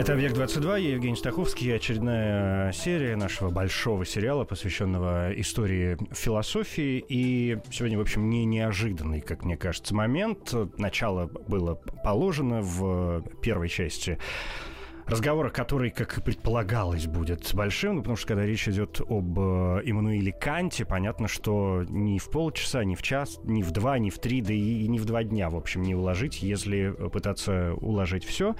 Это «Объект-22», я Евгений Стаховский, очередная серия нашего большого сериала, посвященного истории философии. И сегодня, в общем, не неожиданный, как мне кажется, момент. Начало было положено в первой части разговора, который, как и предполагалось, будет большим, ну, потому что когда речь идет об э, Эммануиле Канте, понятно, что ни в полчаса, ни в час, ни в два, ни в три, да и не в два дня, в общем, не уложить, если пытаться уложить все.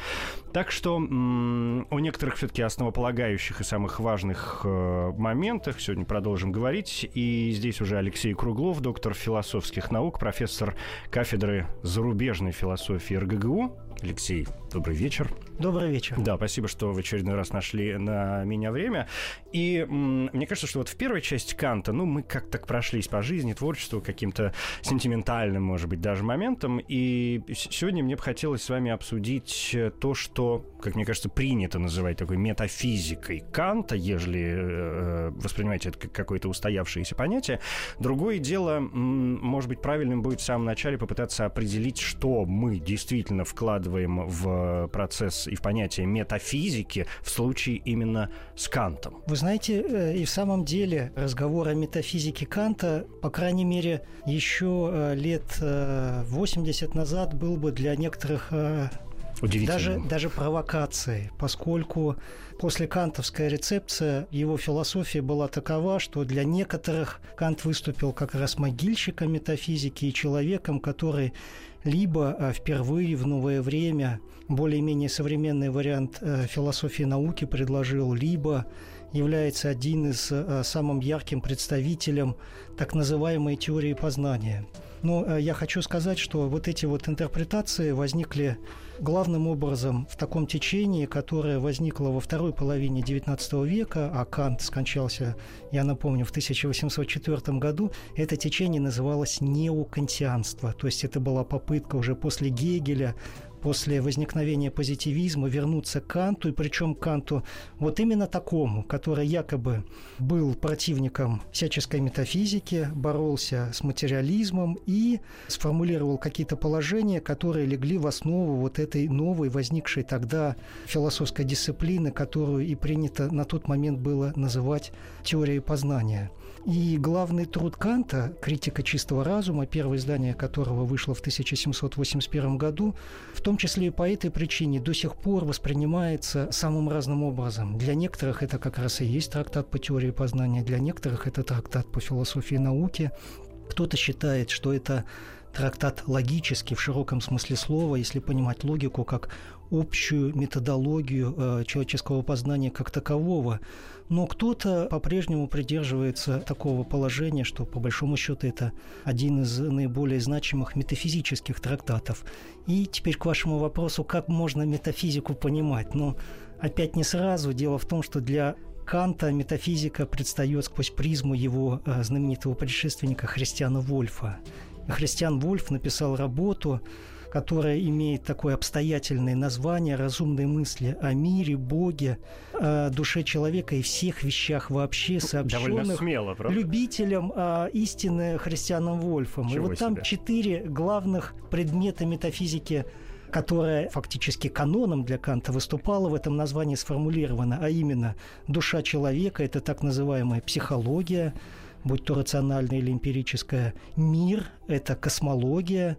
Так что м- о некоторых все-таки основополагающих и самых важных э, моментах сегодня продолжим говорить. И здесь уже Алексей Круглов, доктор философских наук, профессор кафедры зарубежной философии РГГУ. Алексей, добрый вечер. Добрый вечер. Да, спасибо, что в очередной раз нашли на меня время. И м, мне кажется, что вот в первой части Канта, ну, мы как-то прошлись по жизни, творчеству, каким-то сентиментальным, может быть, даже моментом. И сегодня мне бы хотелось с вами обсудить то, что, как мне кажется, принято называть такой метафизикой Канта, ежели э, воспринимаете это как какое-то устоявшееся понятие. Другое дело, м, может быть, правильным будет в самом начале попытаться определить, что мы действительно вкладываем в процесс и в понятие метафизики в случае именно с Кантом. Вы знаете, э, и в самом деле разговор о метафизике Канта, по крайней мере, еще э, лет 80 э, назад был бы для некоторых даже, даже провокацией, поскольку после кантовская рецепция, его философия была такова, что для некоторых Кант выступил как раз могильщиком метафизики и человеком, который либо впервые в новое время более-менее современный вариант э, философии науки предложил, либо является один из э, самым ярким представителем так называемой теории познания. Но э, я хочу сказать, что вот эти вот интерпретации возникли главным образом в таком течении, которое возникло во второй половине XIX века, а Кант скончался, я напомню, в 1804 году. Это течение называлось неокантианство, то есть это была попытка уже после Гегеля после возникновения позитивизма вернуться к Канту, и причем Канту вот именно такому, который якобы был противником всяческой метафизики, боролся с материализмом и сформулировал какие-то положения, которые легли в основу вот этой новой, возникшей тогда философской дисциплины, которую и принято на тот момент было называть теорией познания. И главный труд Канта «Критика чистого разума», первое издание которого вышло в 1781 году, в том числе и по этой причине до сих пор воспринимается самым разным образом. Для некоторых это как раз и есть трактат по теории познания, для некоторых это трактат по философии науки, кто-то считает, что это трактат логический в широком смысле слова, если понимать логику как общую методологию э, человеческого познания как такового. Но кто-то по-прежнему придерживается такого положения, что по большому счету это один из наиболее значимых метафизических трактатов. И теперь к вашему вопросу, как можно метафизику понимать? Ну, опять не сразу. Дело в том, что для Канта метафизика предстает сквозь призму его э, знаменитого предшественника Христиана Вольфа. Христиан Вольф написал работу, которая имеет такое обстоятельное название «Разумные мысли о мире, Боге, о душе человека и всех вещах вообще сообщенных смело, любителям а, истины христианом Вольфом». Чего и вот там себе. четыре главных предмета метафизики которая фактически каноном для Канта выступала, в этом названии сформулирована, а именно душа человека – это так называемая психология, будь то рациональная или эмпирическая, мир – это космология,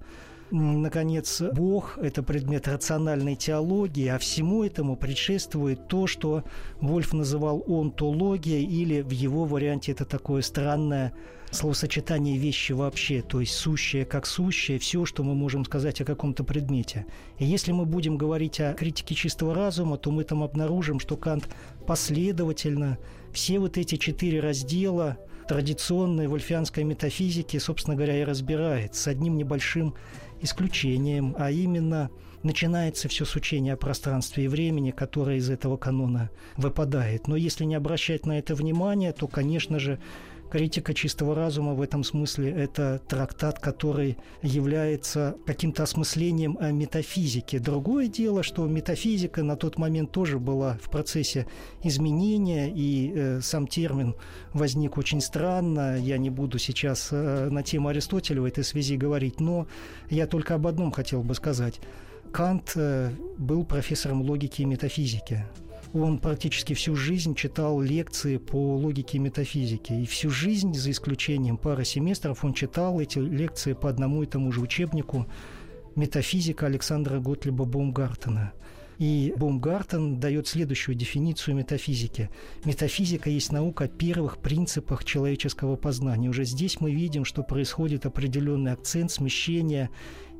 Наконец, Бог – это предмет рациональной теологии, а всему этому предшествует то, что Вольф называл онтологией, или в его варианте это такое странное словосочетание вещи вообще, то есть сущее как сущее, все, что мы можем сказать о каком-то предмете. И если мы будем говорить о критике чистого разума, то мы там обнаружим, что Кант последовательно все вот эти четыре раздела традиционной вольфианской метафизики, собственно говоря, и разбирает с одним небольшим исключением, а именно начинается все с учения о пространстве и времени, которое из этого канона выпадает. Но если не обращать на это внимание, то, конечно же, Критика чистого разума в этом смысле – это трактат, который является каким-то осмыслением о метафизике. Другое дело, что метафизика на тот момент тоже была в процессе изменения, и э, сам термин возник очень странно. Я не буду сейчас э, на тему Аристотеля в этой связи говорить, но я только об одном хотел бы сказать. Кант э, был профессором логики и метафизики. Он практически всю жизнь читал лекции по логике и метафизике. И всю жизнь, за исключением пары семестров, он читал эти лекции по одному и тому же учебнику «Метафизика» Александра Готлиба Баумгартена. И Баумгартен дает следующую дефиницию метафизики. Метафизика есть наука о первых принципах человеческого познания. Уже здесь мы видим, что происходит определенный акцент, смещение,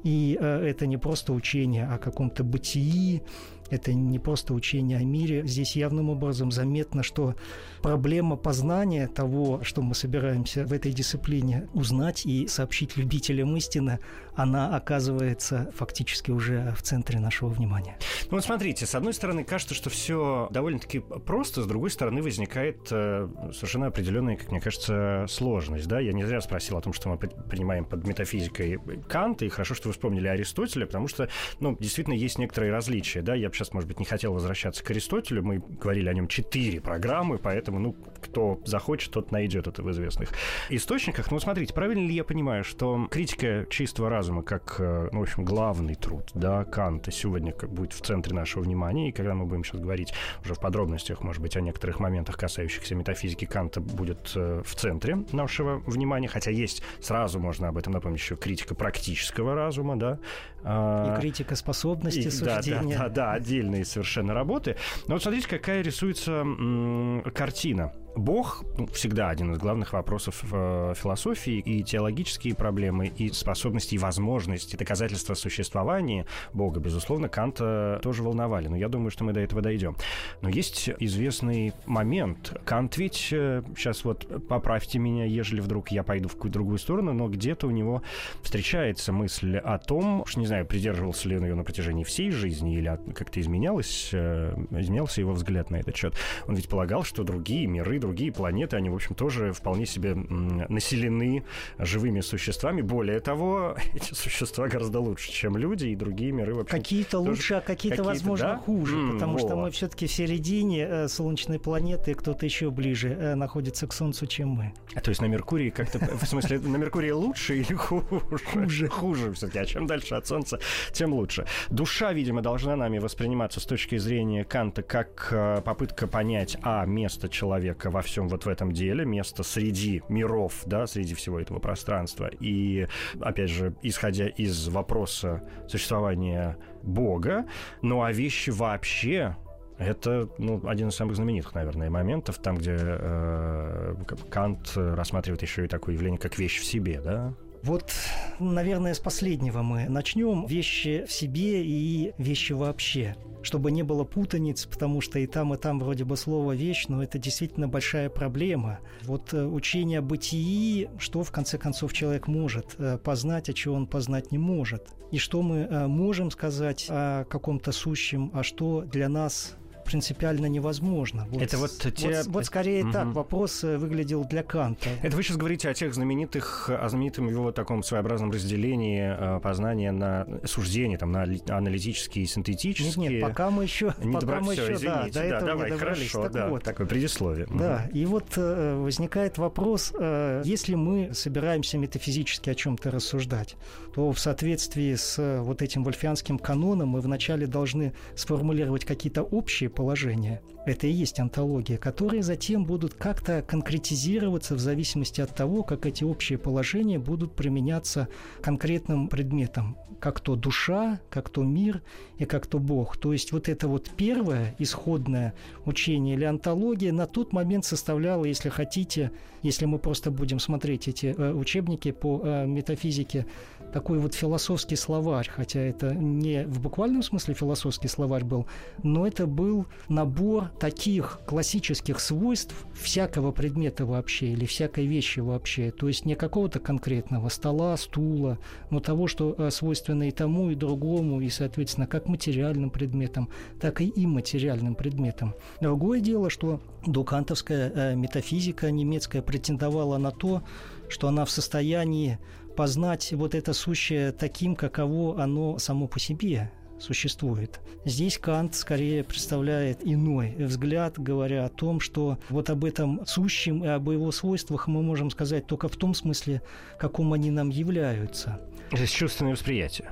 и э, это не просто учение о каком-то бытии, это не просто учение о мире. Здесь явным образом заметно, что проблема познания того, что мы собираемся в этой дисциплине узнать и сообщить любителям истины, она оказывается фактически уже в центре нашего внимания. Ну вот смотрите, с одной стороны, кажется, что все довольно-таки просто, с другой стороны, возникает э, совершенно определенная, как мне кажется, сложность. Да? Я не зря спросил о том, что мы принимаем под метафизикой Канта, и хорошо, что вы вспомнили Аристотеля, потому что, ну, действительно, есть некоторые различия. Да? Я сейчас, может быть, не хотел возвращаться к Аристотелю, мы говорили о нем четыре программы, поэтому, ну, кто захочет, тот найдет это в известных источниках. Ну, смотрите, правильно ли я понимаю, что критика чистого разума как, э, ну, в общем, главный труд, да, Канта сегодня будет в центре нашего внимания, и когда мы будем сейчас говорить уже в подробностях, может быть, о некоторых моментах, касающихся метафизики, Канта будет э, в центре нашего внимания, хотя есть, сразу можно об этом напомнить, еще критика практического разума, да. А, и критика способности и, суждения. Да, да, да, да, отдельные совершенно работы. Но вот смотрите, какая рисуется м- картина Бог ну, всегда один из главных вопросов э, философии, и теологические проблемы, и способности, и возможности, доказательства существования Бога, безусловно, Канта тоже волновали. Но я думаю, что мы до этого дойдем. Но есть известный момент. Кант ведь, э, сейчас вот поправьте меня, ежели вдруг я пойду в какую-то другую сторону, но где-то у него встречается мысль о том, что, не знаю, придерживался ли он ее на протяжении всей жизни или как-то изменялось, э, изменялся его взгляд на этот счет. Он ведь полагал, что другие миры, другие планеты, они, в общем, тоже вполне себе населены живыми существами. Более того, эти существа гораздо лучше, чем люди, и другие миры вообще. Какие-то лучше, а какие-то, какие возможно, да? хуже, mm, потому вот. что мы все-таки в середине э, Солнечной планеты, кто-то еще ближе э, находится к Солнцу, чем мы. А, то есть на Меркурии как-то, в смысле, на Меркурии лучше или хуже? Хуже. Хуже все-таки. А чем дальше от Солнца, тем лучше. Душа, видимо, должна нами восприниматься с точки зрения Канта как э, попытка понять, а, место человека во всем вот в этом деле, место среди миров, да, среди всего этого пространства. И, опять же, исходя из вопроса существования Бога, ну а вещи вообще это ну, один из самых знаменитых, наверное, моментов, там, где э, Кант рассматривает еще и такое явление, как вещь в себе, да? Вот, наверное, с последнего мы начнем. Вещи в себе и вещи вообще чтобы не было путаниц, потому что и там, и там вроде бы слово «вещь», но это действительно большая проблема. Вот э, учение о бытии, что в конце концов человек может э, познать, а чего он познать не может. И что мы э, можем сказать о каком-то сущем, а что для нас принципиально невозможно. Вот, это вот те... Вот, вот скорее угу. так вопрос э, выглядел для Канта. Это вы сейчас говорите о тех знаменитых, о знаменитом его таком своеобразном разделении э, познания на суждение, там, на аналитические и синтетические. Нет, нет, пока мы еще, не пока добра... мы еще, извините, да, до да, этого давай, не добрались. Хорошо, так да, вот. такое предисловие. Да, угу. и вот э, возникает вопрос, э, если мы собираемся метафизически о чем-то рассуждать, то в соответствии с э, вот этим вольфианским каноном мы вначале должны сформулировать какие-то общие положения. Это и есть антология, которые затем будут как-то конкретизироваться в зависимости от того, как эти общие положения будут применяться конкретным предметам, как то душа, как то мир и как то Бог. То есть вот это вот первое исходное учение или антология на тот момент составляло, если хотите, если мы просто будем смотреть эти э, учебники по э, метафизике, такой вот философский словарь, хотя это не в буквальном смысле философский словарь был, но это был набор таких классических свойств всякого предмета вообще или всякой вещи вообще. То есть не какого-то конкретного стола, стула, но того, что э, свойственно и тому, и другому, и, соответственно, как материальным предметам, так и имматериальным предметам. Другое дело, что докантовская э, метафизика немецкая претендовала на то, что она в состоянии познать вот это сущее таким, каково оно само по себе существует. Здесь Кант скорее представляет иной взгляд, говоря о том, что вот об этом сущем и об его свойствах мы можем сказать только в том смысле, каком они нам являются. Здесь чувственное восприятие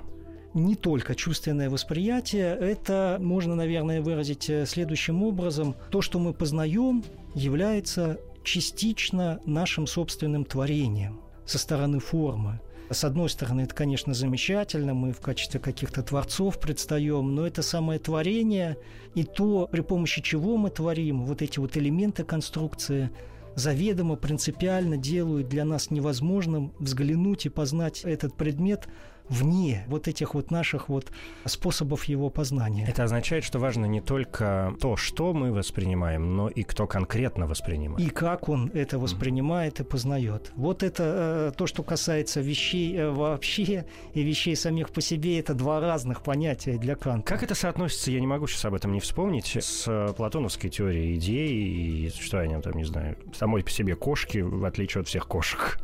не только чувственное восприятие, это можно, наверное, выразить э, следующим образом. То, что мы познаем, является частично нашим собственным творением со стороны формы. С одной стороны, это, конечно, замечательно, мы в качестве каких-то творцов предстаем, но это самое творение и то, при помощи чего мы творим, вот эти вот элементы конструкции, заведомо, принципиально делают для нас невозможным взглянуть и познать этот предмет вне вот этих вот наших вот способов его познания. Это означает, что важно не только то, что мы воспринимаем, но и кто конкретно воспринимает. И как он это воспринимает mm-hmm. и познает. Вот это э, то, что касается вещей э, вообще и вещей самих по себе, это два разных понятия для Канта. Как это соотносится, я не могу сейчас об этом не вспомнить, с э, платоновской теорией идеи и что я там, не знаю, самой по себе кошки, в отличие от всех кошек.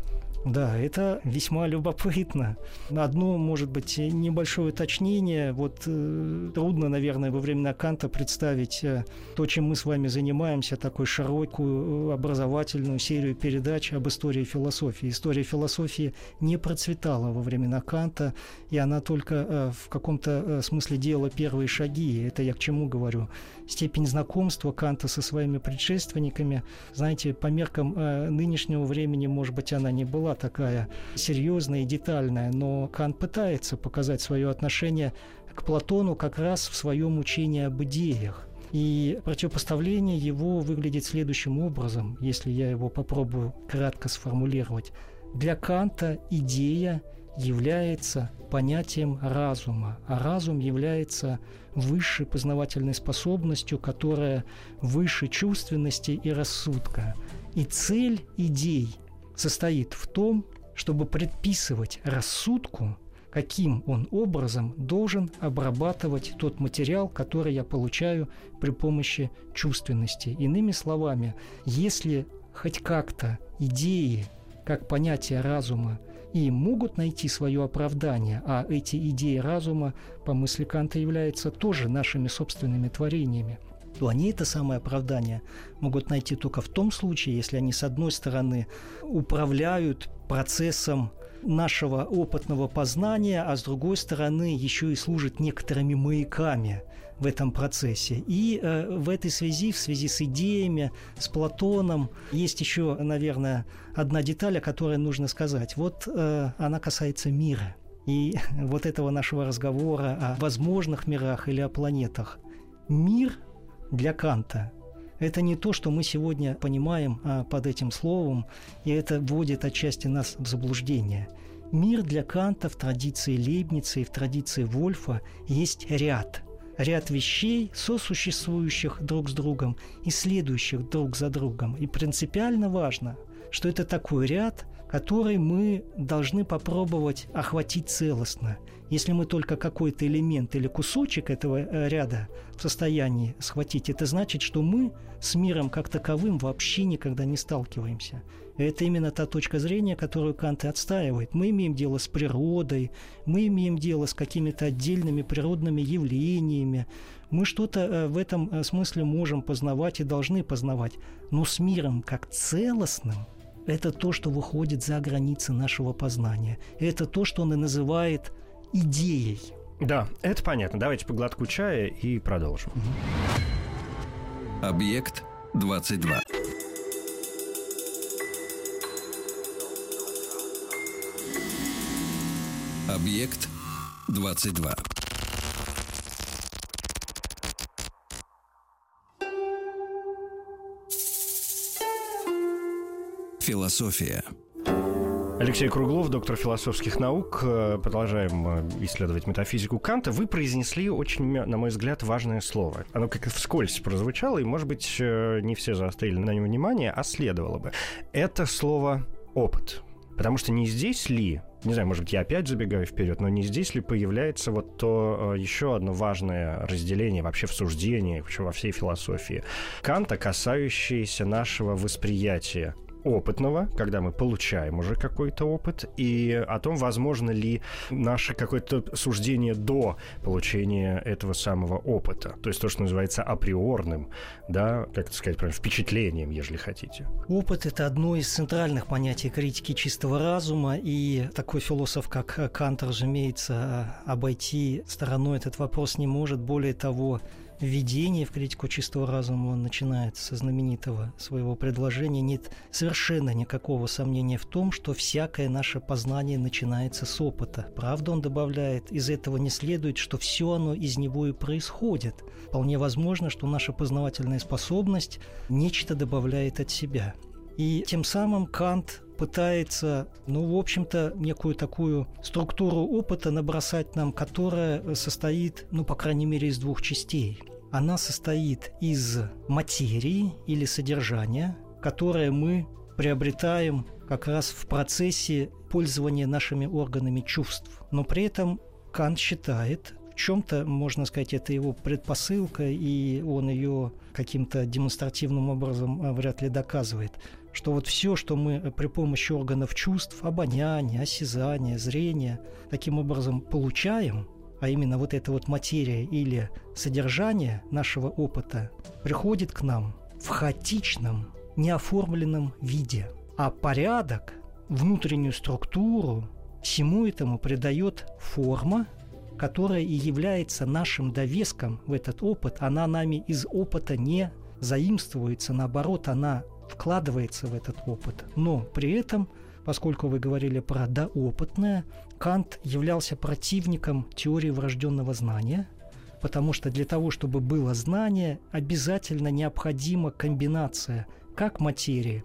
Да, это весьма любопытно. Одно, может быть, небольшое уточнение. Вот э, трудно, наверное, во времена Канта представить э, то, чем мы с вами занимаемся, такую широкую э, образовательную серию передач об истории философии. История философии не процветала во времена Канта, и она только э, в каком-то э, смысле делала первые шаги. Это я к чему говорю? Степень знакомства Канта со своими предшественниками, знаете, по меркам э, нынешнего времени, может быть, она не была такая серьезная и детальная, но Кант пытается показать свое отношение к Платону как раз в своем учении об идеях. И противопоставление его выглядит следующим образом, если я его попробую кратко сформулировать. Для Канта идея является понятием разума, а разум является высшей познавательной способностью, которая выше чувственности и рассудка. И цель идей состоит в том, чтобы предписывать рассудку, каким он образом должен обрабатывать тот материал, который я получаю при помощи чувственности. Иными словами, если хоть как-то идеи, как понятие разума, и могут найти свое оправдание, а эти идеи разума, по мысли Канта, являются тоже нашими собственными творениями, то они это самое оправдание могут найти только в том случае, если они, с одной стороны, управляют процессом нашего опытного познания, а с другой стороны еще и служат некоторыми маяками в этом процессе. И э, в этой связи, в связи с идеями, с Платоном, есть еще, наверное, одна деталь, о которой нужно сказать. Вот э, она касается мира. И вот этого нашего разговора о возможных мирах или о планетах. Мир для Канта это не то, что мы сегодня понимаем а, под этим словом, и это вводит отчасти нас в заблуждение. Мир для Канта в традиции Лейбница и в традиции Вольфа есть ряд. Ряд вещей, сосуществующих друг с другом и следующих друг за другом. И принципиально важно, что это такой ряд, который мы должны попробовать охватить целостно – если мы только какой-то элемент или кусочек этого э, ряда в состоянии схватить, это значит, что мы с миром как таковым вообще никогда не сталкиваемся. Это именно та точка зрения, которую Кант и отстаивает. Мы имеем дело с природой, мы имеем дело с какими-то отдельными природными явлениями. Мы что-то э, в этом э, смысле можем познавать и должны познавать. Но с миром как целостным – это то, что выходит за границы нашего познания. Это то, что он и называет идеей. Да, это понятно. Давайте по глотку чая и продолжим. Объект 22. Объект 22. Философия. Алексей Круглов, доктор философских наук. Э, продолжаем э, исследовать метафизику Канта. Вы произнесли очень, на мой взгляд, важное слово. Оно как вскользь прозвучало, и, может быть, э, не все заострили на нем внимание, а следовало бы. Это слово «опыт». Потому что не здесь ли, не знаю, может быть, я опять забегаю вперед, но не здесь ли появляется вот то еще одно важное разделение вообще в суждении, вообще во всей философии? Канта, касающееся нашего восприятия опытного, когда мы получаем уже какой-то опыт, и о том, возможно ли наше какое-то суждение до получения этого самого опыта. То есть то, что называется априорным, да, как это сказать, прям впечатлением, если хотите. Опыт – это одно из центральных понятий критики чистого разума, и такой философ, как Кант, разумеется, обойти стороной этот вопрос не может. Более того, введение в критику чистого разума он начинает со знаменитого своего предложения. Нет совершенно никакого сомнения в том, что всякое наше познание начинается с опыта. Правда, он добавляет, из этого не следует, что все оно из него и происходит. Вполне возможно, что наша познавательная способность нечто добавляет от себя. И тем самым Кант пытается, ну, в общем-то, некую такую структуру опыта набросать нам, которая состоит, ну, по крайней мере, из двух частей. Она состоит из материи или содержания, которое мы приобретаем как раз в процессе пользования нашими органами чувств. Но при этом Кант считает, в чем-то, можно сказать, это его предпосылка, и он ее каким-то демонстративным образом а, вряд ли доказывает, что вот все, что мы э, при помощи органов чувств, обоняния, осязания, зрения, таким образом получаем, а именно вот эта вот материя или содержание нашего опыта, приходит к нам в хаотичном, неоформленном виде. А порядок, внутреннюю структуру всему этому придает форма, которая и является нашим довеском в этот опыт. Она нами из опыта не заимствуется, наоборот, она вкладывается в этот опыт. Но при этом, поскольку вы говорили про доопытное, Кант являлся противником теории врожденного знания, потому что для того, чтобы было знание, обязательно необходима комбинация как материи,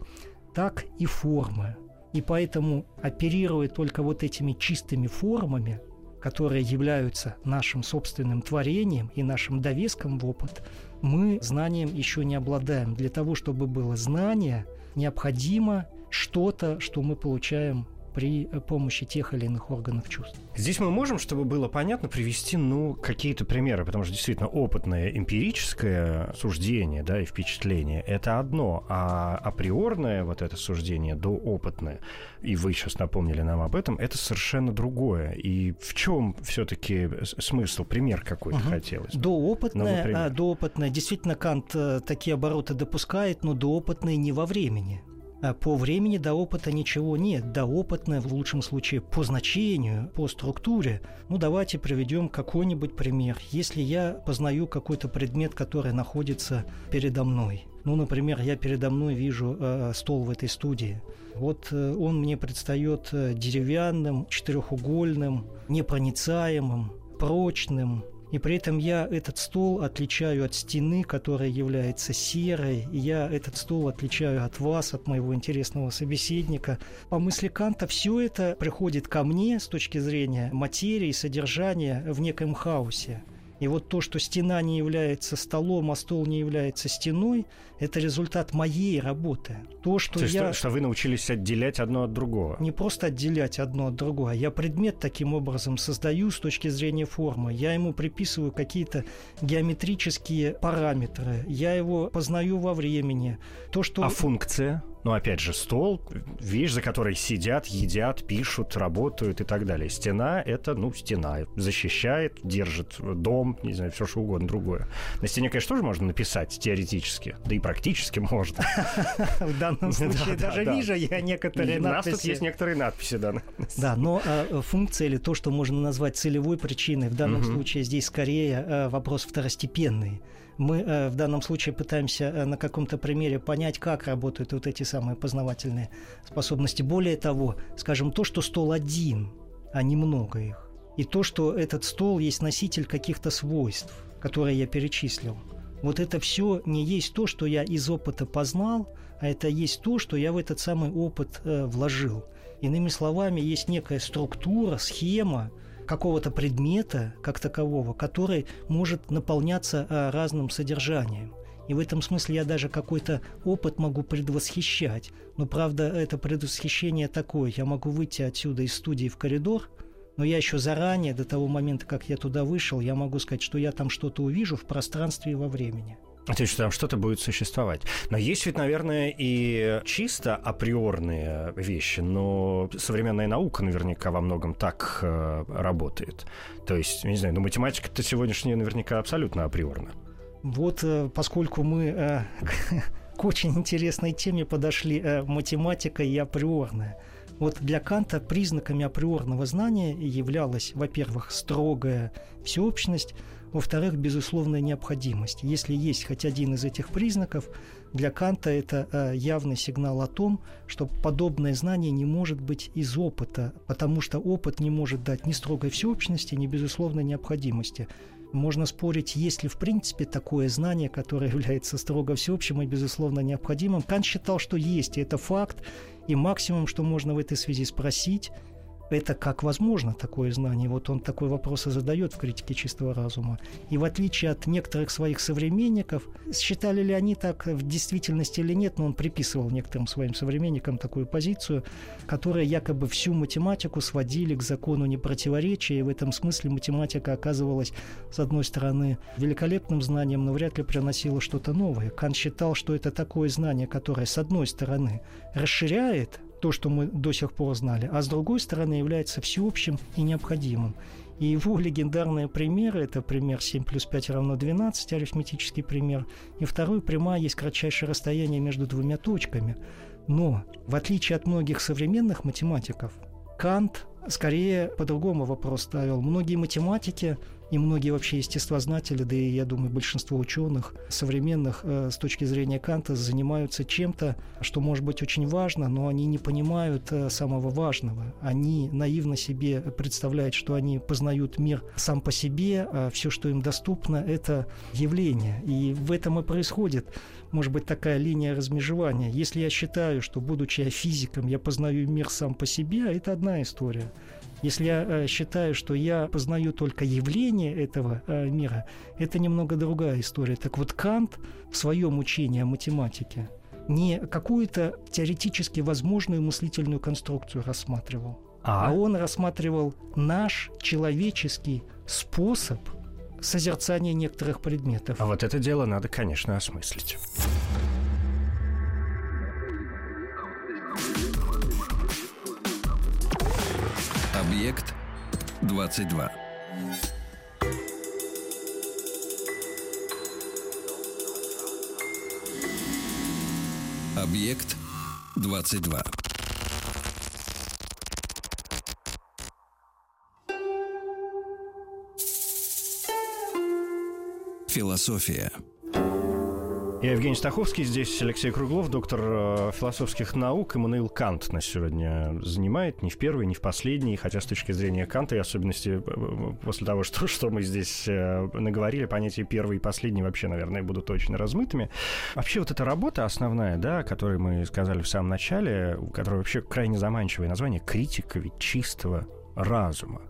так и формы. И поэтому, оперируя только вот этими чистыми формами, которые являются нашим собственным творением и нашим довеском в опыт, мы знанием еще не обладаем. Для того, чтобы было знание, необходимо что-то, что мы получаем при помощи тех или иных органов чувств. Здесь мы можем, чтобы было понятно, привести ну, какие-то примеры, потому что действительно опытное эмпирическое суждение да, и впечатление – это одно, а априорное вот это суждение, доопытное, и вы сейчас напомнили нам об этом, это совершенно другое. И в чем все-таки смысл, пример какой-то угу. хотелось? Доопытное, ну, а, доопытное, действительно, Кант э, такие обороты допускает, но доопытное не во времени. А по времени до опыта ничего нет. До опытное, в лучшем случае, по значению, по структуре. Ну, давайте приведем какой-нибудь пример. Если я познаю какой-то предмет, который находится передо мной. Ну, например, я передо мной вижу э, стол в этой студии. Вот э, он мне предстает э, деревянным, четырехугольным, непроницаемым, прочным, и при этом я этот стол отличаю от стены, которая является серой, и я этот стол отличаю от вас, от моего интересного собеседника. По мысли Канта все это приходит ко мне с точки зрения материи, содержания в неком хаосе. И вот то, что стена не является столом, а стол не является стеной, это результат моей работы. То, что то есть, я... То, что вы научились отделять одно от другого. Не просто отделять одно от другого. Я предмет таким образом создаю с точки зрения формы. Я ему приписываю какие-то геометрические параметры. Я его познаю во времени. То, что... А функция? Ну, опять же, стол, вещь, за которой сидят, едят, пишут, работают и так далее. Стена — это, ну, стена. Защищает, держит дом, не знаю, все что угодно другое. На стене, конечно, тоже можно написать теоретически, да и практически можно. В данном случае даже вижу я некоторые надписи. У нас тут есть некоторые надписи, да. Да, но э, функция или то, что можно назвать целевой причиной, в данном случае здесь скорее э, вопрос второстепенный мы э, в данном случае пытаемся э, на каком-то примере понять, как работают вот эти самые познавательные способности. Более того, скажем, то, что стол один, а не много их, и то, что этот стол есть носитель каких-то свойств, которые я перечислил. Вот это все не есть то, что я из опыта познал, а это есть то, что я в этот самый опыт э, вложил. Иными словами, есть некая структура, схема какого-то предмета как такового, который может наполняться а, разным содержанием. И в этом смысле я даже какой-то опыт могу предвосхищать. Но правда, это предвосхищение такое. Я могу выйти отсюда из студии в коридор, но я еще заранее, до того момента, как я туда вышел, я могу сказать, что я там что-то увижу в пространстве и во времени. То есть там что-то будет существовать. Но есть ведь, наверное, и чисто априорные вещи, но современная наука наверняка во многом так э, работает. То есть, не знаю, ну математика-то сегодняшняя наверняка абсолютно априорна. Вот э, поскольку мы э, к очень интересной теме подошли, э, математика и априорная. Вот для Канта признаками априорного знания являлась, во-первых, строгая всеобщность, во-вторых, безусловная необходимость. Если есть хоть один из этих признаков, для Канта это э, явный сигнал о том, что подобное знание не может быть из опыта, потому что опыт не может дать ни строгой всеобщности, ни безусловной необходимости. Можно спорить, есть ли в принципе такое знание, которое является строго всеобщим и безусловно необходимым. Кант считал, что есть, и это факт. И максимум, что можно в этой связи спросить, это как возможно такое знание? Вот он такой вопрос и задает в критике чистого разума. И в отличие от некоторых своих современников, считали ли они так в действительности или нет, но он приписывал некоторым своим современникам такую позицию, которая якобы всю математику сводили к закону непротиворечия, и в этом смысле математика оказывалась, с одной стороны, великолепным знанием, но вряд ли приносила что-то новое. Кант считал, что это такое знание, которое, с одной стороны, расширяет то, что мы до сих пор знали, а с другой стороны является всеобщим и необходимым. И его легендарные примеры – это пример 7 плюс 5 равно 12, арифметический пример. И второй – прямая есть кратчайшее расстояние между двумя точками. Но, в отличие от многих современных математиков, Кант скорее по-другому вопрос ставил. Многие математики и многие вообще естествознатели, да и, я думаю, большинство ученых современных э, с точки зрения Канта занимаются чем-то, что может быть очень важно, но они не понимают э, самого важного. Они наивно себе представляют, что они познают мир сам по себе, а все, что им доступно, это явление. И в этом и происходит может быть, такая линия размежевания. Если я считаю, что, будучи физиком, я познаю мир сам по себе, это одна история. Если я э, считаю, что я познаю только явление этого э, мира, это немного другая история. Так вот, Кант в своем учении о математике не какую-то теоретически возможную мыслительную конструкцию рассматривал, а, а он рассматривал наш человеческий способ созерцания некоторых предметов. А вот это дело надо, конечно, осмыслить. Объект 22. Объект 22. Философия. Я Евгений Стаховский, здесь Алексей Круглов, доктор э, философских наук. Иммануил Кант нас сегодня занимает, не в первый, не в последний, хотя с точки зрения Канта, и особенности э, э, после того, что, что мы здесь наговорили, понятия первый и последний вообще, наверное, будут очень размытыми. Вообще вот эта работа основная, да, о которой мы сказали в самом начале, у которой вообще крайне заманчивое название «Критика ведь чистого разума».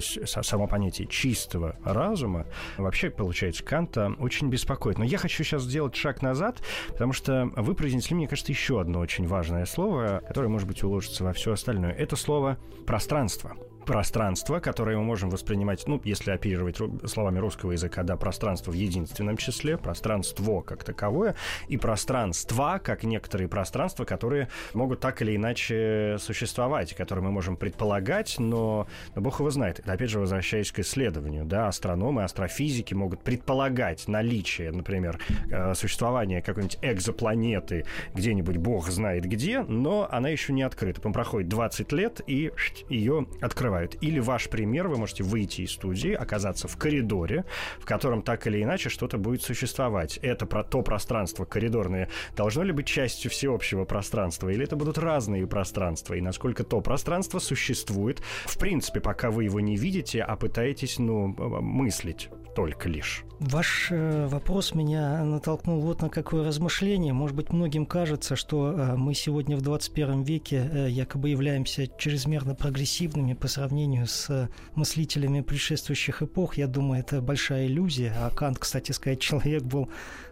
Само понятие чистого разума вообще, получается, Канта очень беспокоит. Но я хочу сейчас сделать шаг назад, потому что вы произнесли, мне кажется, еще одно очень важное слово, которое, может быть, уложится во все остальное. Это слово «пространство» пространство, которое мы можем воспринимать, ну, если оперировать словами русского языка, да, пространство в единственном числе, пространство как таковое, и пространства, как некоторые пространства, которые могут так или иначе существовать, которые мы можем предполагать, но, но бог его знает. Опять же, возвращаясь к исследованию, да, астрономы, астрофизики могут предполагать наличие, например, э, существования какой-нибудь экзопланеты где-нибудь, бог знает где, но она еще не открыта. Проходит 20 лет, и ее открывают открывают. Или ваш пример, вы можете выйти из студии, оказаться в коридоре, в котором так или иначе что-то будет существовать. Это про то пространство коридорное должно ли быть частью всеобщего пространства, или это будут разные пространства, и насколько то пространство существует, в принципе, пока вы его не видите, а пытаетесь, ну, мыслить. Только лишь. Ваш э, вопрос меня натолкнул вот на какое размышление. Может быть, многим кажется, что э, мы сегодня в 21 веке э, якобы являемся чрезмерно прогрессивными по сравнению с мыслителями предшествующих эпох. Я думаю, это большая иллюзия. А Кант, кстати сказать, человек был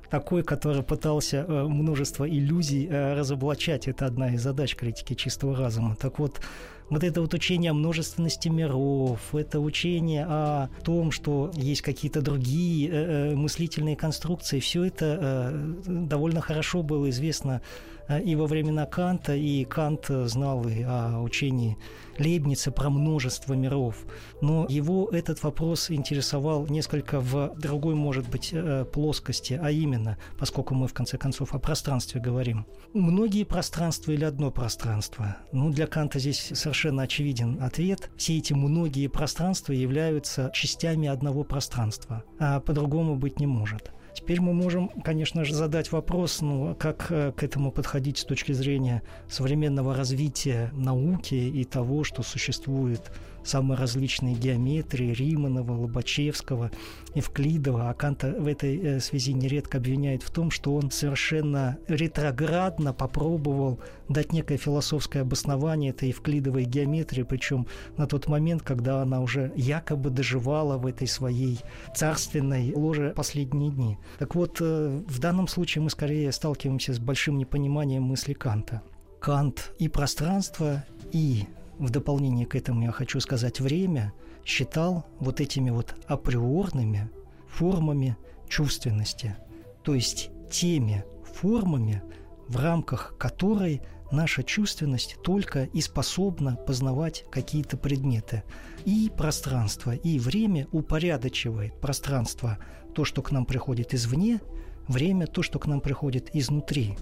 такой, который пытался множество иллюзий разоблачать. Это одна из задач критики чистого разума. Так вот, вот это вот учение о множественности миров, это учение о том, что есть какие-то другие э, э мыслительные конструкции, все это э, довольно хорошо было известно и во времена Канта, и Кант знал и о учении Лейбница про множество миров. Но его этот вопрос интересовал несколько в другой, может быть, э, плоскости, а именно, поскольку мы в конце концов о пространстве говорим. Многие пространства или одно пространство? Ну, для Канта здесь совершенно очевиден ответ. Все эти многие пространства являются частями одного пространства, а по-другому быть не может. Теперь мы можем, конечно же, задать вопрос, ну, а как э, к этому подходить с точки зрения современного развития науки и того, что существует самые различные геометрии Риманова, Лобачевского, Евклидова. А Канта в этой э, связи нередко обвиняет в том, что он совершенно ретроградно попробовал дать некое философское обоснование этой евклидовой геометрии, причем на тот момент, когда она уже якобы доживала в этой своей царственной ложе последние дни. Так вот, э, в данном случае мы скорее сталкиваемся с большим непониманием мысли Канта. Кант и пространство, и в дополнение к этому я хочу сказать время, считал вот этими вот априорными формами чувственности, то есть теми формами, в рамках которой наша чувственность только и способна познавать какие-то предметы. И пространство, и время упорядочивает пространство, то, что к нам приходит извне, время, то, что к нам приходит изнутри.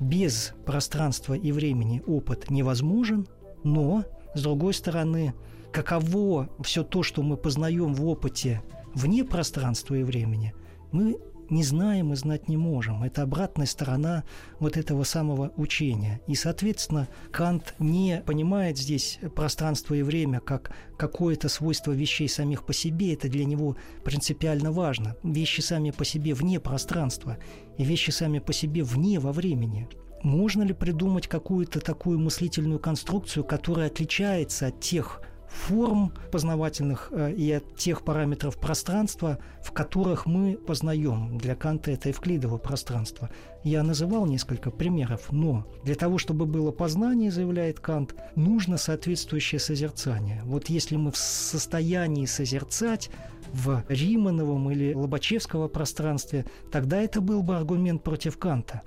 Без пространства и времени опыт невозможен, но, с другой стороны, каково все то, что мы познаем в опыте вне пространства и времени, мы не знаем и знать не можем. Это обратная сторона вот этого самого учения. И, соответственно, Кант не понимает здесь пространство и время как какое-то свойство вещей самих по себе. Это для него принципиально важно. Вещи сами по себе вне пространства и вещи сами по себе вне во времени. Можно ли придумать какую-то такую мыслительную конструкцию, которая отличается от тех форм познавательных э, и от тех параметров пространства, в которых мы познаем. Для Канта это Евклидово пространство. Я называл несколько примеров, но для того, чтобы было познание, заявляет Кант, нужно соответствующее созерцание. Вот если мы в состоянии созерцать в Римановом или Лобачевского пространстве, тогда это был бы аргумент против Канта.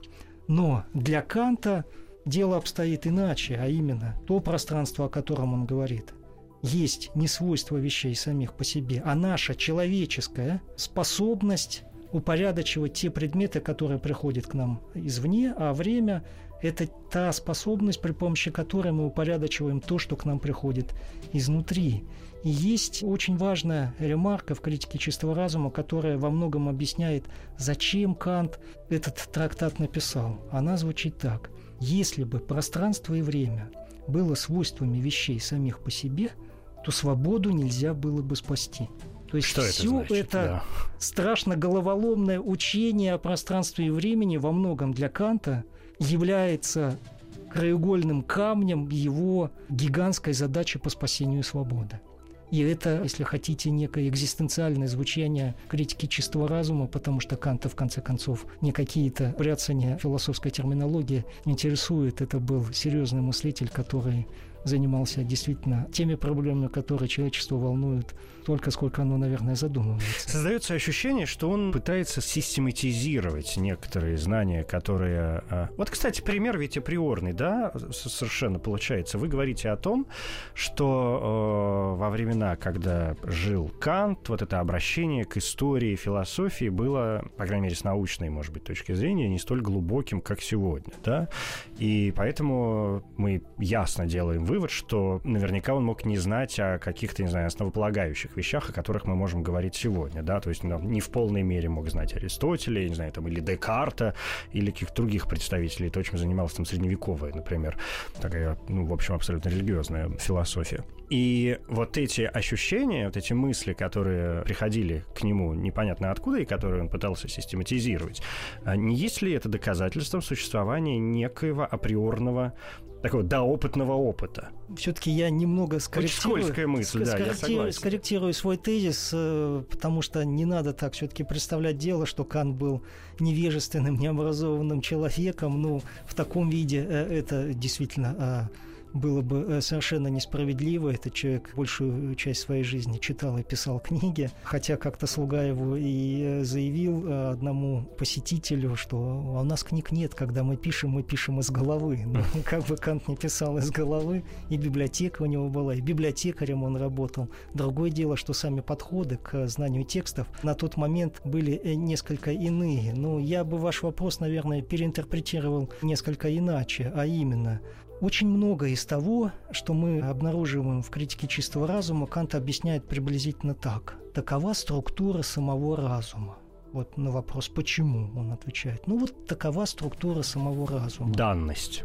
Но для Канта дело обстоит иначе, а именно то пространство, о котором он говорит, есть не свойство вещей самих по себе, а наша человеческая способность упорядочивать те предметы, которые приходят к нам извне, а время – это та способность, при помощи которой мы упорядочиваем то, что к нам приходит изнутри. И есть очень важная ремарка в критике чистого разума, которая во многом объясняет, зачем Кант этот трактат написал. Она звучит так. Если бы пространство и время было свойствами вещей самих по себе, то свободу нельзя было бы спасти. То есть Что все это, это да. страшно головоломное учение о пространстве и времени во многом для Канта является краеугольным камнем его гигантской задачи по спасению свободы. И это, если хотите, некое экзистенциальное звучание критики чистого разума, потому что Канта, в конце концов, не какие-то бряцания философской терминологии интересует. Это был серьезный мыслитель, который занимался действительно теми проблемами, которые человечество волнуют столько, сколько оно, наверное, задумывается. Создается ощущение, что он пытается систематизировать некоторые знания, которые... А, вот, кстати, пример ведь априорный, да, совершенно получается. Вы говорите о том, что э, во времена, когда жил Кант, вот это обращение к истории, философии было, по крайней мере, с научной, может быть, точки зрения, не столь глубоким, как сегодня, да, и поэтому мы ясно делаем вывод, что наверняка он мог не знать о каких-то, не знаю, основополагающих вещах, о которых мы можем говорить сегодня, да, то есть ну, не в полной мере мог знать Аристотеля, не знаю, там, или Декарта, или каких-то других представителей, то, чем занимался там средневековая, например, такая, ну, в общем, абсолютно религиозная философия. И вот эти ощущения, вот эти мысли, которые приходили к нему непонятно откуда и которые он пытался систематизировать, а не есть ли это доказательством существования некоего априорного такого доопытного опыта. Все-таки я немного скорректирую, скользкая мысль, да, я согласен. скорректирую свой тезис, э, потому что не надо так все-таки представлять дело, что Кант был невежественным, необразованным человеком. Ну, в таком виде э, это действительно а, было бы э, совершенно несправедливо. Этот человек большую часть своей жизни читал и писал книги, хотя как-то слуга его и э, заявил э, одному посетителю, что «А у нас книг нет, когда мы пишем, мы пишем из головы. Ну, как бы Кант не писал из головы, и библиотека у него была, и библиотекарем он работал. Другое дело, что сами подходы к знанию текстов на тот момент были несколько иные. Но я бы ваш вопрос, наверное, переинтерпретировал несколько иначе, а именно, очень много из того, что мы обнаруживаем в критике чистого разума, Кант объясняет приблизительно так. Такова структура самого разума. Вот на вопрос «почему?» он отвечает. Ну вот такова структура самого разума. Данность.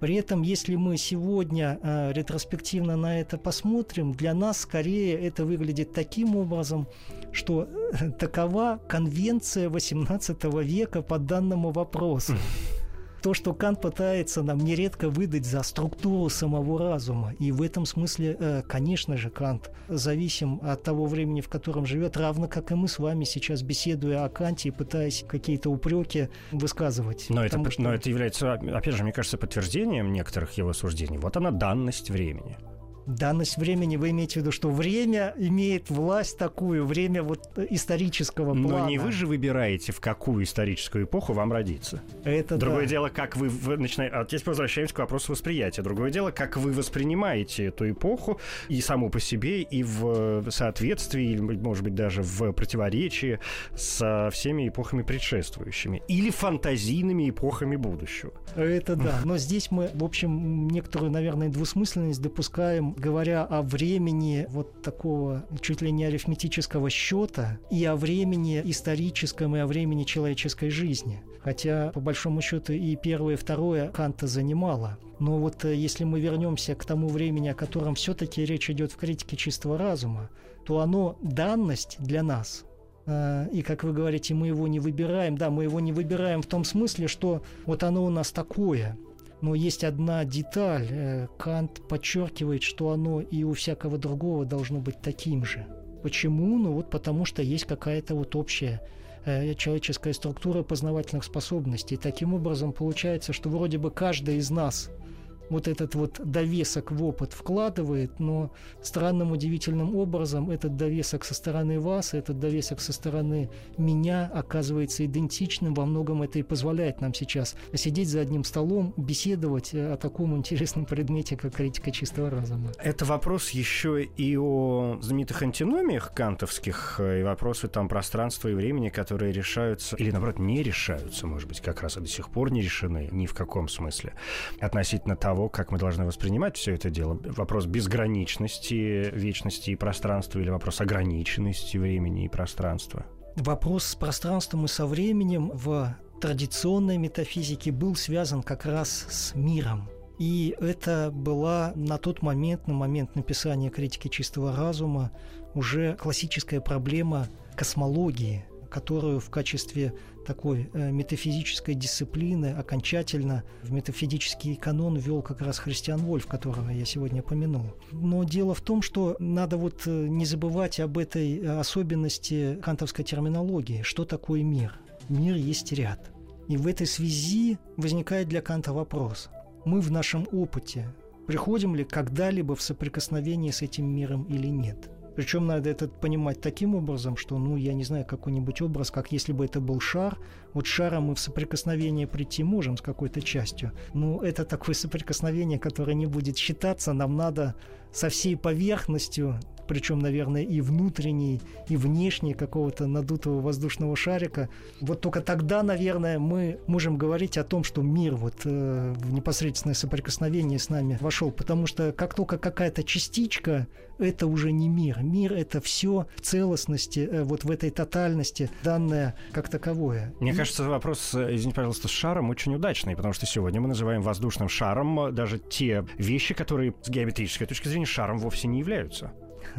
При этом, если мы сегодня э, ретроспективно на это посмотрим, для нас скорее это выглядит таким образом, что э, такова конвенция XVIII века по данному вопросу то, что Кант пытается нам нередко выдать за структуру самого разума. И в этом смысле, э, конечно же, Кант зависим от того времени, в котором живет, равно как и мы с вами сейчас, беседуя о Канте и пытаясь какие-то упреки высказывать. Но это, что... но это является, опять же, мне кажется, подтверждением некоторых его суждений. Вот она данность времени данность времени, вы имеете в виду, что время имеет власть такую, время вот исторического плана. Но не вы же выбираете, в какую историческую эпоху вам родиться. Это Другое да. дело, как вы, вы начинаете... А теперь возвращаемся к вопросу восприятия. Другое дело, как вы воспринимаете эту эпоху и саму по себе, и в соответствии, или, может быть, даже в противоречии со всеми эпохами предшествующими. Или фантазийными эпохами будущего. Это да. Но здесь мы, в общем, некоторую, наверное, двусмысленность допускаем говоря о времени вот такого чуть ли не арифметического счета и о времени историческом и о времени человеческой жизни. Хотя, по большому счету, и первое, и второе Канта занимало. Но вот э, если мы вернемся к тому времени, о котором все-таки речь идет в критике чистого разума, то оно данность для нас. Э, и, как вы говорите, мы его не выбираем. Да, мы его не выбираем в том смысле, что вот оно у нас такое. Но есть одна деталь. Э, Кант подчеркивает, что оно и у всякого другого должно быть таким же. Почему? Ну вот потому что есть какая-то вот общая э, человеческая структура познавательных способностей. Таким образом, получается, что вроде бы каждый из нас – вот этот вот довесок в опыт вкладывает, но странным удивительным образом этот довесок со стороны вас, этот довесок со стороны меня оказывается идентичным. Во многом это и позволяет нам сейчас сидеть за одним столом, беседовать о таком интересном предмете, как критика чистого разума. Это вопрос еще и о знаменитых антиномиях кантовских, и вопросы там пространства и времени, которые решаются, или наоборот не решаются, может быть, как раз и до сих пор не решены ни в каком смысле относительно того, того, как мы должны воспринимать все это дело. Вопрос безграничности, вечности и пространства или вопрос ограниченности времени и пространства? Вопрос с пространством и со временем в традиционной метафизике был связан как раз с миром. И это была на тот момент, на момент написания критики чистого разума, уже классическая проблема космологии, которую в качестве такой э, метафизической дисциплины окончательно в метафизический канон ввел как раз Христиан Вольф, которого я сегодня упомянул. Но дело в том, что надо вот э, не забывать об этой э, особенности кантовской терминологии. Что такое мир? Мир есть ряд. И в этой связи возникает для Канта вопрос. Мы в нашем опыте приходим ли когда-либо в соприкосновение с этим миром или нет? Причем надо это понимать таким образом, что, ну, я не знаю, какой-нибудь образ, как если бы это был шар. Вот шаром мы в соприкосновение прийти можем с какой-то частью. Но это такое соприкосновение, которое не будет считаться. Нам надо со всей поверхностью причем, наверное, и внутренний, и внешний какого-то надутого воздушного шарика. Вот только тогда, наверное, мы можем говорить о том, что мир вот э, в непосредственное соприкосновение с нами вошел, потому что как только какая-то частичка, это уже не мир. Мир это все в целостности, э, вот в этой тотальности, данное как таковое. Мне и... кажется, вопрос, э, извините, пожалуйста, с шаром очень удачный, потому что сегодня мы называем воздушным шаром даже те вещи, которые с геометрической точки зрения шаром вовсе не являются.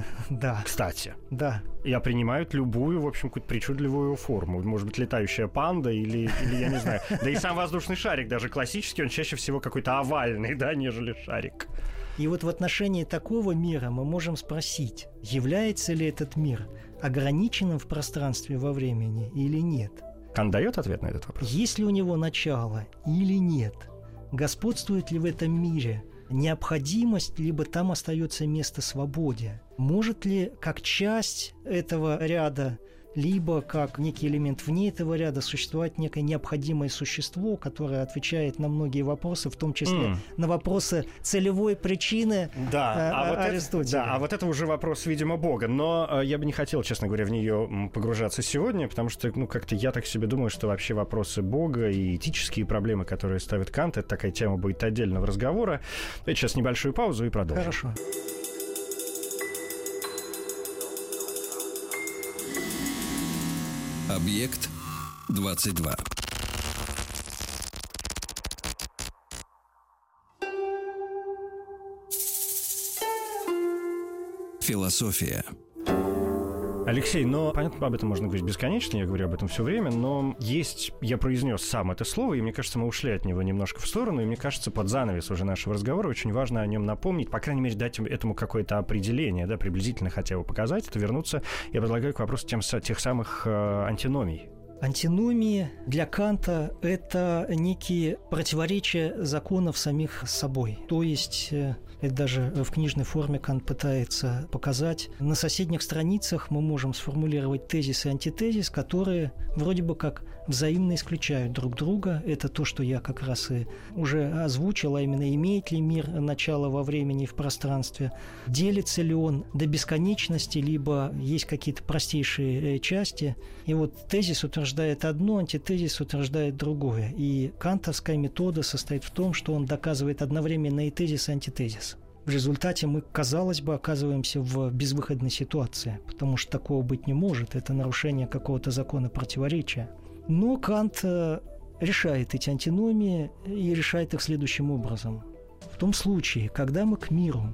Да. Кстати. Да. Я принимают любую, в общем, какую-то причудливую форму. Может быть, летающая панда или, или я не знаю. Да и сам воздушный шарик, даже классический, он чаще всего какой-то овальный, да, нежели шарик. И вот в отношении такого мира мы можем спросить, является ли этот мир ограниченным в пространстве во времени или нет? Кан дает ответ на этот вопрос? Есть ли у него начало или нет? Господствует ли в этом мире необходимость, либо там остается место свободе? Может ли как часть этого ряда либо как некий элемент вне этого ряда существовать некое необходимое существо, которое отвечает на многие вопросы, в том числе mm. на вопросы целевой причины да, а, а вот Аристотеля. Это, да, а вот это уже вопрос, видимо, Бога. Но э, я бы не хотел, честно говоря, в нее погружаться сегодня, потому что, ну, как-то я так себе думаю, что вообще вопросы Бога и этические проблемы, которые ставит Кант, это такая тема будет отдельного разговора. Давайте сейчас небольшую паузу и продолжим. Хорошо. Объект 22. Философия. Алексей, но понятно, об этом можно говорить бесконечно, я говорю об этом все время, но есть, я произнес сам это слово, и мне кажется, мы ушли от него немножко в сторону, и мне кажется, под занавес уже нашего разговора очень важно о нем напомнить, по крайней мере, дать этому какое-то определение, да, приблизительно хотя бы показать, это вернуться, я предлагаю к вопросу тем, тех самых э, антиномий, Антиномии для Канта – это некие противоречия законов самих собой. То есть э, это даже в книжной форме Кант пытается показать. На соседних страницах мы можем сформулировать тезис и антитезис, которые вроде бы как взаимно исключают друг друга. Это то, что я как раз и уже озвучил, а именно имеет ли мир начало во времени и в пространстве, делится ли он до бесконечности, либо есть какие-то простейшие э, части. И вот тезис утверждает одно, антитезис утверждает другое. И кантовская метода состоит в том, что он доказывает одновременно и тезис, и антитезис. В результате мы, казалось бы, оказываемся в безвыходной ситуации, потому что такого быть не может. Это нарушение какого-то закона противоречия. Но Кант э, решает эти антиномии и решает их следующим образом. В том случае, когда мы к миру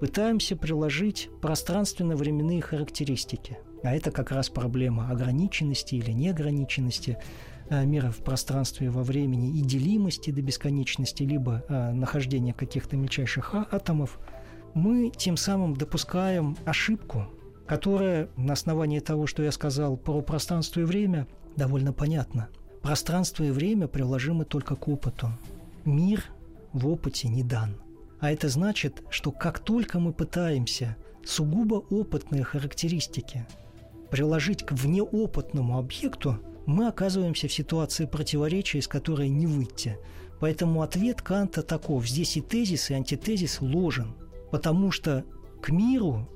пытаемся приложить пространственно-временные характеристики, а это как раз проблема ограниченности или неограниченности э, мира в пространстве во времени и делимости до бесконечности, либо а, нахождения каких-то мельчайших а, атомов, мы тем самым допускаем ошибку, которая на основании того, что я сказал про пространство и время, довольно понятно. Пространство и время приложимы только к опыту. Мир в опыте не дан. А это значит, что как только мы пытаемся сугубо опытные характеристики приложить к внеопытному объекту, мы оказываемся в ситуации противоречия, из которой не выйти. Поэтому ответ Канта таков. Здесь и тезис, и антитезис ложен. Потому что к миру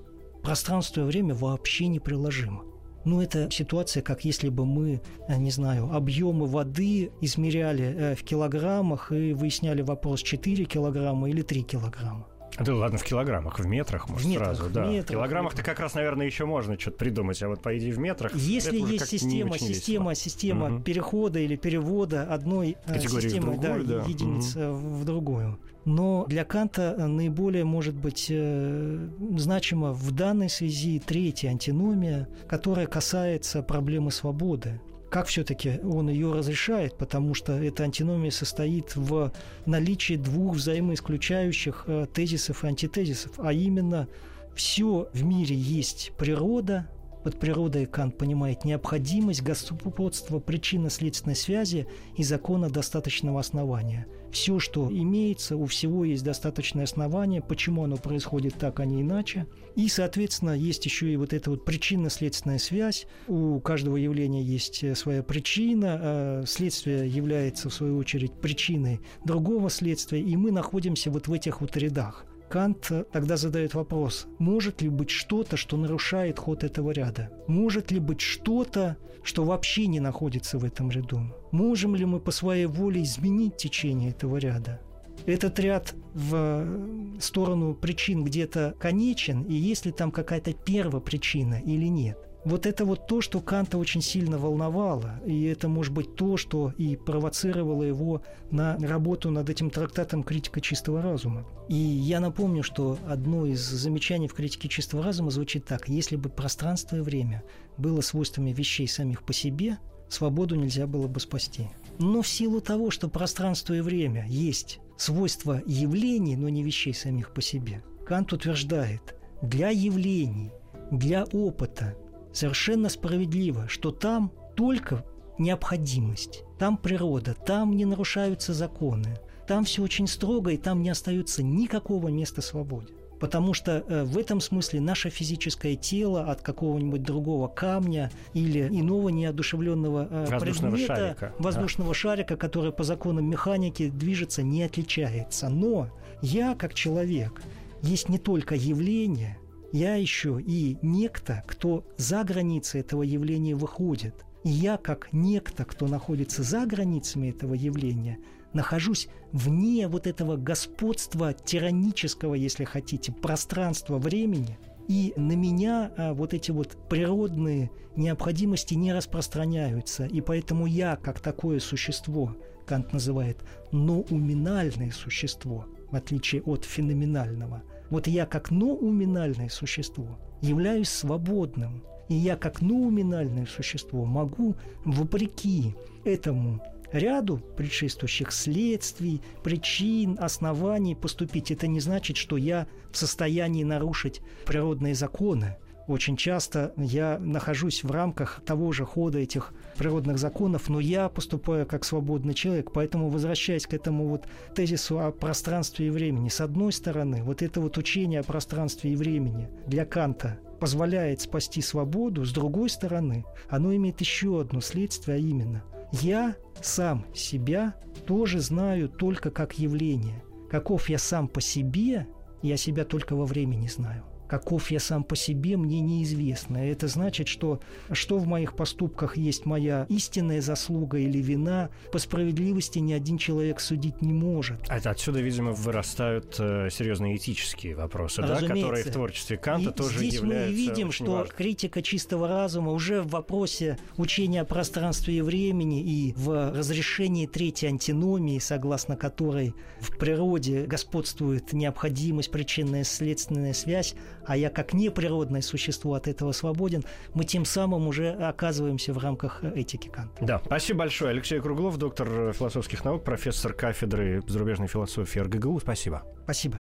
пространство и время вообще не приложимо. Ну, это ситуация, как если бы мы, э, не знаю, объемы воды измеряли э, в килограммах и выясняли вопрос 4 килограмма или 3 килограмма. Да ладно, в килограммах, в метрах, может, в метрах, сразу, в да. Метрах, в килограммах-то как раз, наверное, еще можно что-то придумать, а вот по идее в метрах. Если есть система, система, система угу. перехода или перевода одной э, Категории системы, да, да. единиц угу. в другую. Но для Канта наиболее может быть э, значимо в данной связи третья антиномия, которая касается проблемы свободы. Как все-таки он ее разрешает, потому что эта антиномия состоит в наличии двух взаимоисключающих э, тезисов и антитезисов, а именно все в мире есть природа, под природой Кант понимает необходимость господства причинно-следственной связи и закона достаточного основания. Все, что имеется, у всего есть достаточное основание, почему оно происходит так, а не иначе. И, соответственно, есть еще и вот эта вот причинно-следственная связь. У каждого явления есть э, своя причина, а следствие является, в свою очередь, причиной другого следствия, и мы находимся вот в этих вот рядах – Кант тогда задает вопрос, может ли быть что-то, что нарушает ход этого ряда? Может ли быть что-то, что вообще не находится в этом ряду? Можем ли мы по своей воле изменить течение этого ряда? Этот ряд в сторону причин где-то конечен, и есть ли там какая-то первая причина или нет? Вот это вот то, что Канта очень сильно волновало, и это может быть то, что и провоцировало его на работу над этим трактатом «Критика чистого разума». И я напомню, что одно из замечаний в «Критике чистого разума» звучит так. Если бы пространство и время было свойствами вещей самих по себе, свободу нельзя было бы спасти. Но в силу того, что пространство и время есть свойства явлений, но не вещей самих по себе, Кант утверждает, для явлений, для опыта совершенно справедливо, что там только необходимость, там природа, там не нарушаются законы, там все очень строго, и там не остается никакого места свободе. Потому что э, в этом смысле наше физическое тело от какого-нибудь другого камня или иного неодушевленного э, воздушного предмета, шарика. воздушного да. шарика, который по законам механики движется, не отличается. Но я, как человек, есть не только явление, я еще и некто, кто за границы этого явления выходит. И я, как некто, кто находится за границами этого явления, нахожусь вне вот этого господства тиранического, если хотите, пространства времени, и на меня а, вот эти вот природные необходимости не распространяются. И поэтому я, как такое существо, Кант называет ноуминальное существо, в отличие от феноменального – вот я как ноуминальное существо являюсь свободным. И я как ноуминальное существо могу, вопреки этому ряду предшествующих следствий, причин, оснований поступить. Это не значит, что я в состоянии нарушить природные законы. Очень часто я нахожусь в рамках того же хода этих природных законов, но я поступаю как свободный человек. Поэтому, возвращаясь к этому вот тезису о пространстве и времени, с одной стороны, вот это вот учение о пространстве и времени для Канта позволяет спасти свободу, с другой стороны, оно имеет еще одно следствие, а именно я сам себя тоже знаю только как явление. Каков я сам по себе, я себя только во времени знаю каков я сам по себе, мне неизвестно. Это значит, что что в моих поступках есть моя истинная заслуга или вина, по справедливости ни один человек судить не может. Это отсюда, видимо, вырастают э, серьезные этические вопросы, да, которые в творчестве Канта и тоже здесь являются мы видим, что важным. критика чистого разума уже в вопросе учения о пространстве и времени и в разрешении третьей антиномии, согласно которой в природе господствует необходимость, причинная следственная связь, а я как неприродное существо от этого свободен, мы тем самым уже оказываемся в рамках этики Канта. Да, спасибо большое. Алексей Круглов, доктор философских наук, профессор кафедры зарубежной философии РГГУ. Спасибо. Спасибо.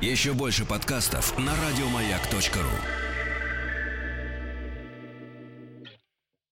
Еще больше подкастов на радиомаяк.ру